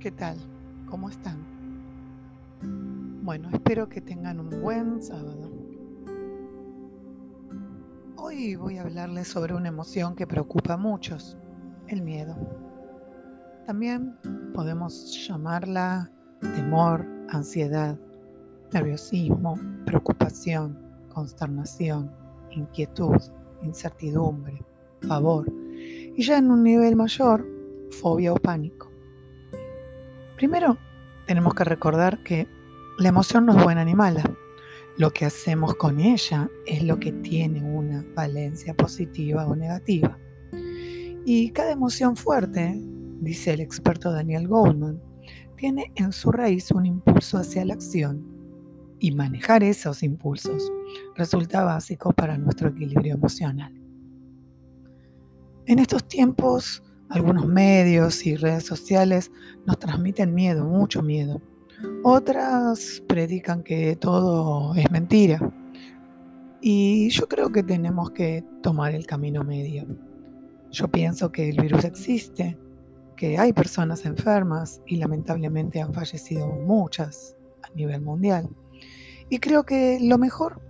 ¿Qué tal? ¿Cómo están? Bueno, espero que tengan un buen sábado. Hoy voy a hablarles sobre una emoción que preocupa a muchos, el miedo. También podemos llamarla temor, ansiedad, nerviosismo, preocupación, consternación, inquietud, incertidumbre, pavor y ya en un nivel mayor, fobia o pánico. Primero, tenemos que recordar que la emoción no es buena ni mala. Lo que hacemos con ella es lo que tiene una valencia positiva o negativa. Y cada emoción fuerte, dice el experto Daniel Goldman, tiene en su raíz un impulso hacia la acción y manejar esos impulsos resulta básico para nuestro equilibrio emocional. En estos tiempos algunos medios y redes sociales nos transmiten miedo, mucho miedo. Otras predican que todo es mentira. Y yo creo que tenemos que tomar el camino medio. Yo pienso que el virus existe, que hay personas enfermas y lamentablemente han fallecido muchas a nivel mundial. Y creo que lo mejor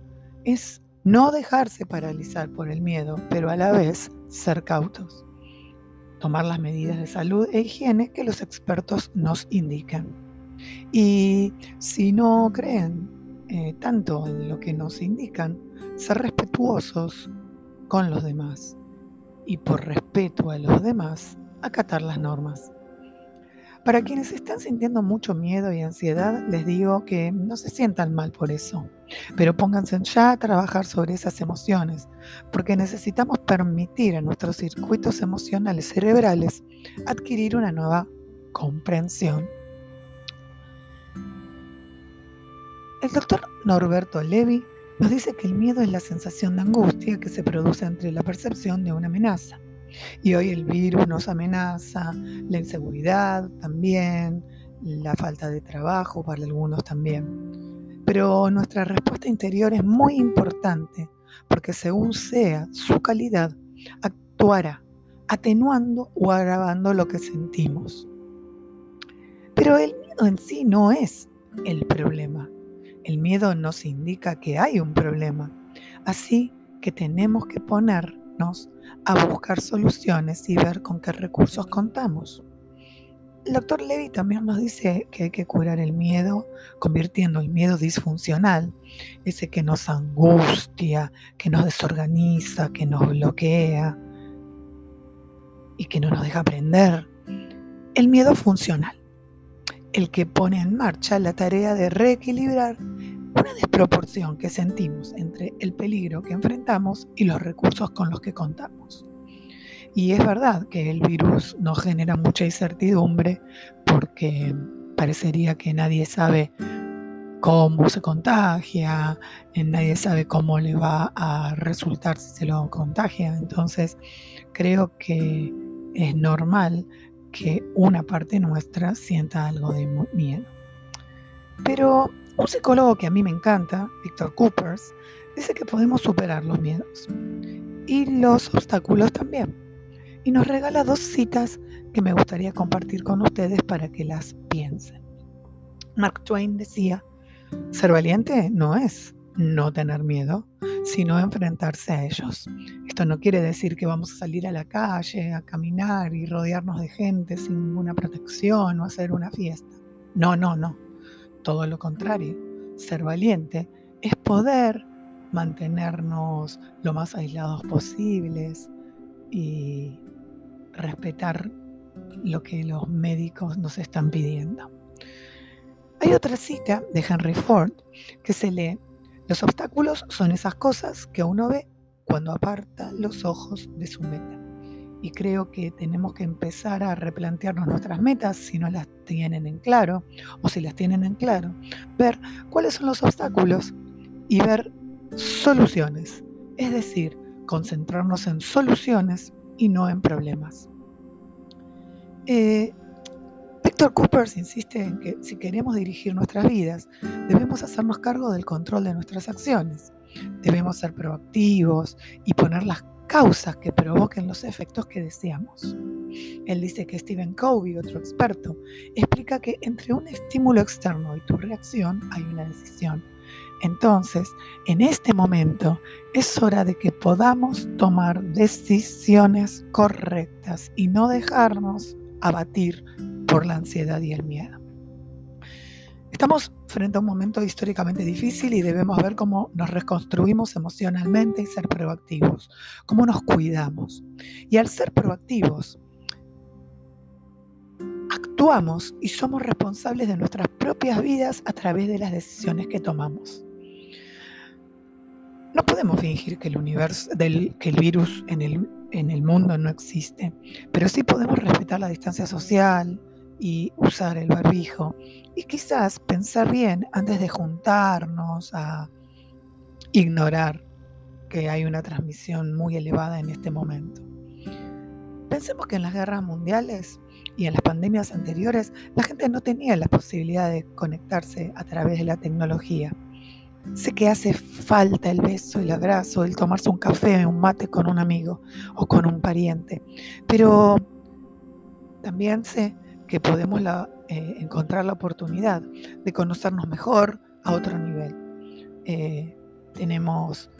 es no dejarse paralizar por el miedo, pero a la vez ser cautos tomar las medidas de salud e higiene que los expertos nos indican. Y si no creen eh, tanto en lo que nos indican, ser respetuosos con los demás y por respeto a los demás, acatar las normas. Para quienes están sintiendo mucho miedo y ansiedad, les digo que no se sientan mal por eso, pero pónganse ya a trabajar sobre esas emociones, porque necesitamos permitir a nuestros circuitos emocionales cerebrales adquirir una nueva comprensión. El doctor Norberto Levi nos dice que el miedo es la sensación de angustia que se produce entre la percepción de una amenaza y hoy el virus nos amenaza, la inseguridad también, la falta de trabajo para algunos también. Pero nuestra respuesta interior es muy importante porque según sea su calidad, actuará atenuando o agravando lo que sentimos. Pero el miedo en sí no es el problema. El miedo nos indica que hay un problema. Así que tenemos que a buscar soluciones y ver con qué recursos contamos. El doctor Levy también nos dice que hay que curar el miedo convirtiendo el miedo disfuncional, ese que nos angustia, que nos desorganiza, que nos bloquea y que no nos deja aprender. El miedo funcional, el que pone en marcha la tarea de reequilibrar una desproporción que sentimos entre el peligro que enfrentamos y los recursos con los que contamos. Y es verdad que el virus nos genera mucha incertidumbre porque parecería que nadie sabe cómo se contagia, nadie sabe cómo le va a resultar si se lo contagia. Entonces, creo que es normal que una parte nuestra sienta algo de miedo. Pero un psicólogo que a mí me encanta, Víctor Coopers, dice que podemos superar los miedos y los obstáculos también. Y nos regala dos citas que me gustaría compartir con ustedes para que las piensen. Mark Twain decía, ser valiente no es no tener miedo, sino enfrentarse a ellos. Esto no quiere decir que vamos a salir a la calle, a caminar y rodearnos de gente sin ninguna protección o hacer una fiesta. No, no, no todo lo contrario. Ser valiente es poder mantenernos lo más aislados posibles y respetar lo que los médicos nos están pidiendo. Hay otra cita de Henry Ford que se lee, los obstáculos son esas cosas que uno ve cuando aparta los ojos de su meta y creo que tenemos que empezar a replantearnos nuestras metas si no las tienen en claro o si las tienen en claro, ver cuáles son los obstáculos y ver soluciones, es decir, concentrarnos en soluciones y no en problemas. Eh, Víctor Coopers insiste en que si queremos dirigir nuestras vidas, debemos hacernos cargo del control de nuestras acciones. Debemos ser proactivos y poner las causas que provoquen los efectos que deseamos. Él dice que Stephen Covey, otro experto, explica que entre un estímulo externo y tu reacción hay una decisión. Entonces, en este momento es hora de que podamos tomar decisiones correctas y no dejarnos abatir por la ansiedad y el miedo. Estamos frente a un momento históricamente difícil y debemos ver cómo nos reconstruimos emocionalmente y ser proactivos, cómo nos cuidamos. Y al ser proactivos, actuamos y somos responsables de nuestras propias vidas a través de las decisiones que tomamos. No podemos fingir que el universo, que el virus en el mundo no existe, pero sí podemos respetar la distancia social y usar el barbijo y quizás pensar bien antes de juntarnos a ignorar que hay una transmisión muy elevada en este momento. Pensemos que en las guerras mundiales y en las pandemias anteriores la gente no tenía la posibilidad de conectarse a través de la tecnología. Sé que hace falta el beso, el abrazo, el tomarse un café, un mate con un amigo o con un pariente, pero también sé que podemos eh, encontrar la oportunidad de conocernos mejor a otro nivel. Eh, tenemos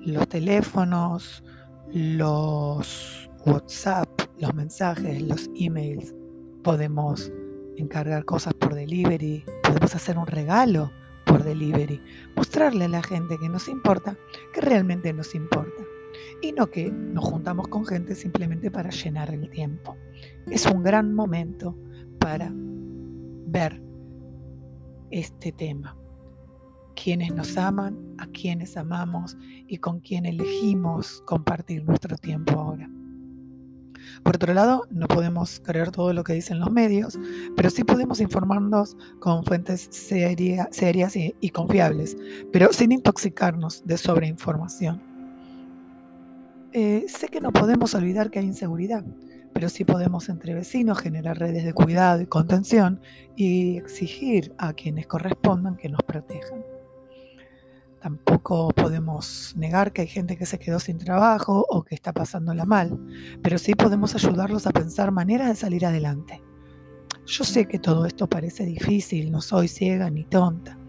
los teléfonos, los WhatsApp, los mensajes, los emails. Podemos encargar cosas por delivery, podemos hacer un regalo por delivery, mostrarle a la gente que nos importa, que realmente nos importa. Y no que nos juntamos con gente simplemente para llenar el tiempo. Es un gran momento para ver este tema. Quienes nos aman, a quienes amamos y con quién elegimos compartir nuestro tiempo ahora. Por otro lado, no podemos creer todo lo que dicen los medios, pero sí podemos informarnos con fuentes serias y, confiables, pero sin intoxicarnos de sobreinformación. Eh, sé que no podemos olvidar que hay inseguridad, pero sí podemos entre vecinos generar redes de cuidado y contención y exigir a quienes correspondan que nos protejan. Tampoco podemos negar que hay gente que se quedó sin trabajo o que está pasándola mal, pero sí podemos ayudarlos a pensar maneras de salir adelante. Yo sé que todo esto parece difícil, no soy ciega ni tonta,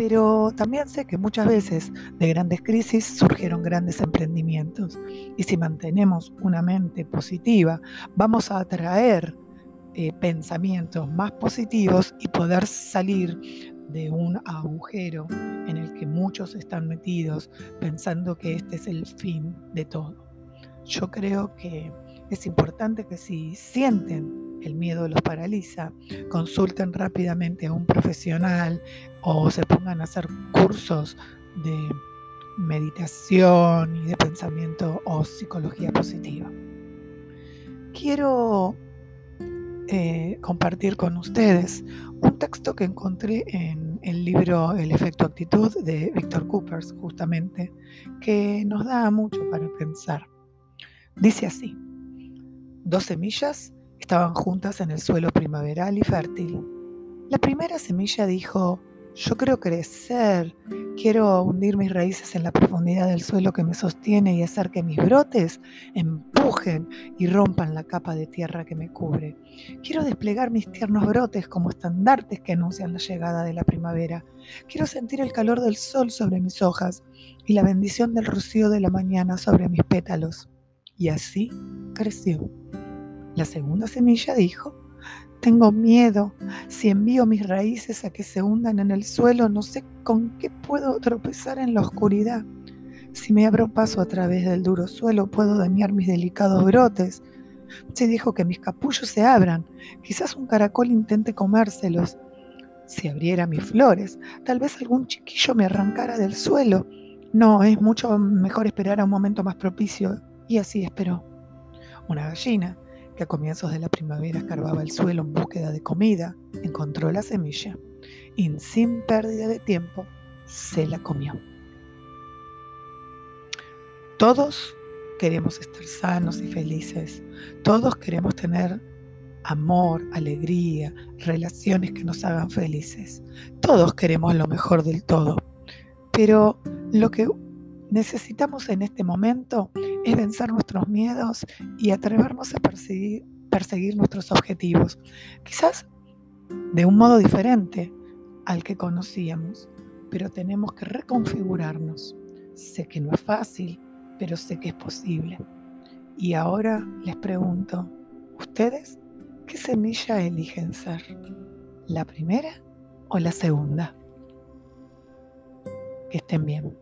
pero también sé que muchas veces de grandes crisis surgieron grandes emprendimientos y si mantenemos una mente positiva, vamos a atraer eh, pensamientos más positivos y poder salir de un agujero en el que muchos están metidos pensando que este es el fin de todo. Yo creo que es importante que si sienten el miedo los paraliza, consulten rápidamente a un profesional o se pongan a hacer cursos de meditación y de pensamiento o psicología positiva. Quiero eh, compartir con ustedes un texto que encontré en el libro El efecto actitud de Víctor Coopers, justamente, que nos da mucho para pensar. Dice así, dos semillas estaban juntas en el suelo primaveral y fértil. La primera semilla dijo, yo quiero crecer, quiero hundir mis raíces en la profundidad del suelo que me sostiene y hacer que mis brotes empujen y rompan la capa de tierra que me cubre. Quiero desplegar mis tiernos brotes como estandartes que anuncian la llegada de la primavera. Quiero sentir el calor del sol sobre mis hojas y la bendición del rocío de la mañana sobre mis pétalos. Y así creció. La segunda semilla dijo, tengo miedo. Si envío mis raíces a que se hundan en el suelo, no sé con qué puedo tropezar en la oscuridad. Si me abro paso a través del duro suelo, puedo dañar mis delicados brotes. Si dijo que mis capullos se abran, quizás un caracol intente comérselos. Si abriera mis flores, tal vez algún chiquillo me arrancara del suelo. No, es mucho mejor esperar a un momento más propicio. Y así esperó. Una gallina a comienzos de la primavera escarbaba el suelo en búsqueda de comida, encontró la semilla y sin pérdida de tiempo se la comió. Todos queremos estar sanos y felices. Todos queremos tener amor, alegría, relaciones que nos hagan felices. Todos queremos lo mejor del todo. Pero lo que necesitamos en este momento es vencer nuestros miedos y atrevernos a perseguir perseguir nuestros objetivos, quizás de un modo diferente al que conocíamos, pero tenemos que reconfigurarnos. Sé que no es fácil, pero sé que es posible. Y ahora les pregunto, ¿ustedes qué semilla eligen ser? ¿La primera o la segunda? Que estén bien.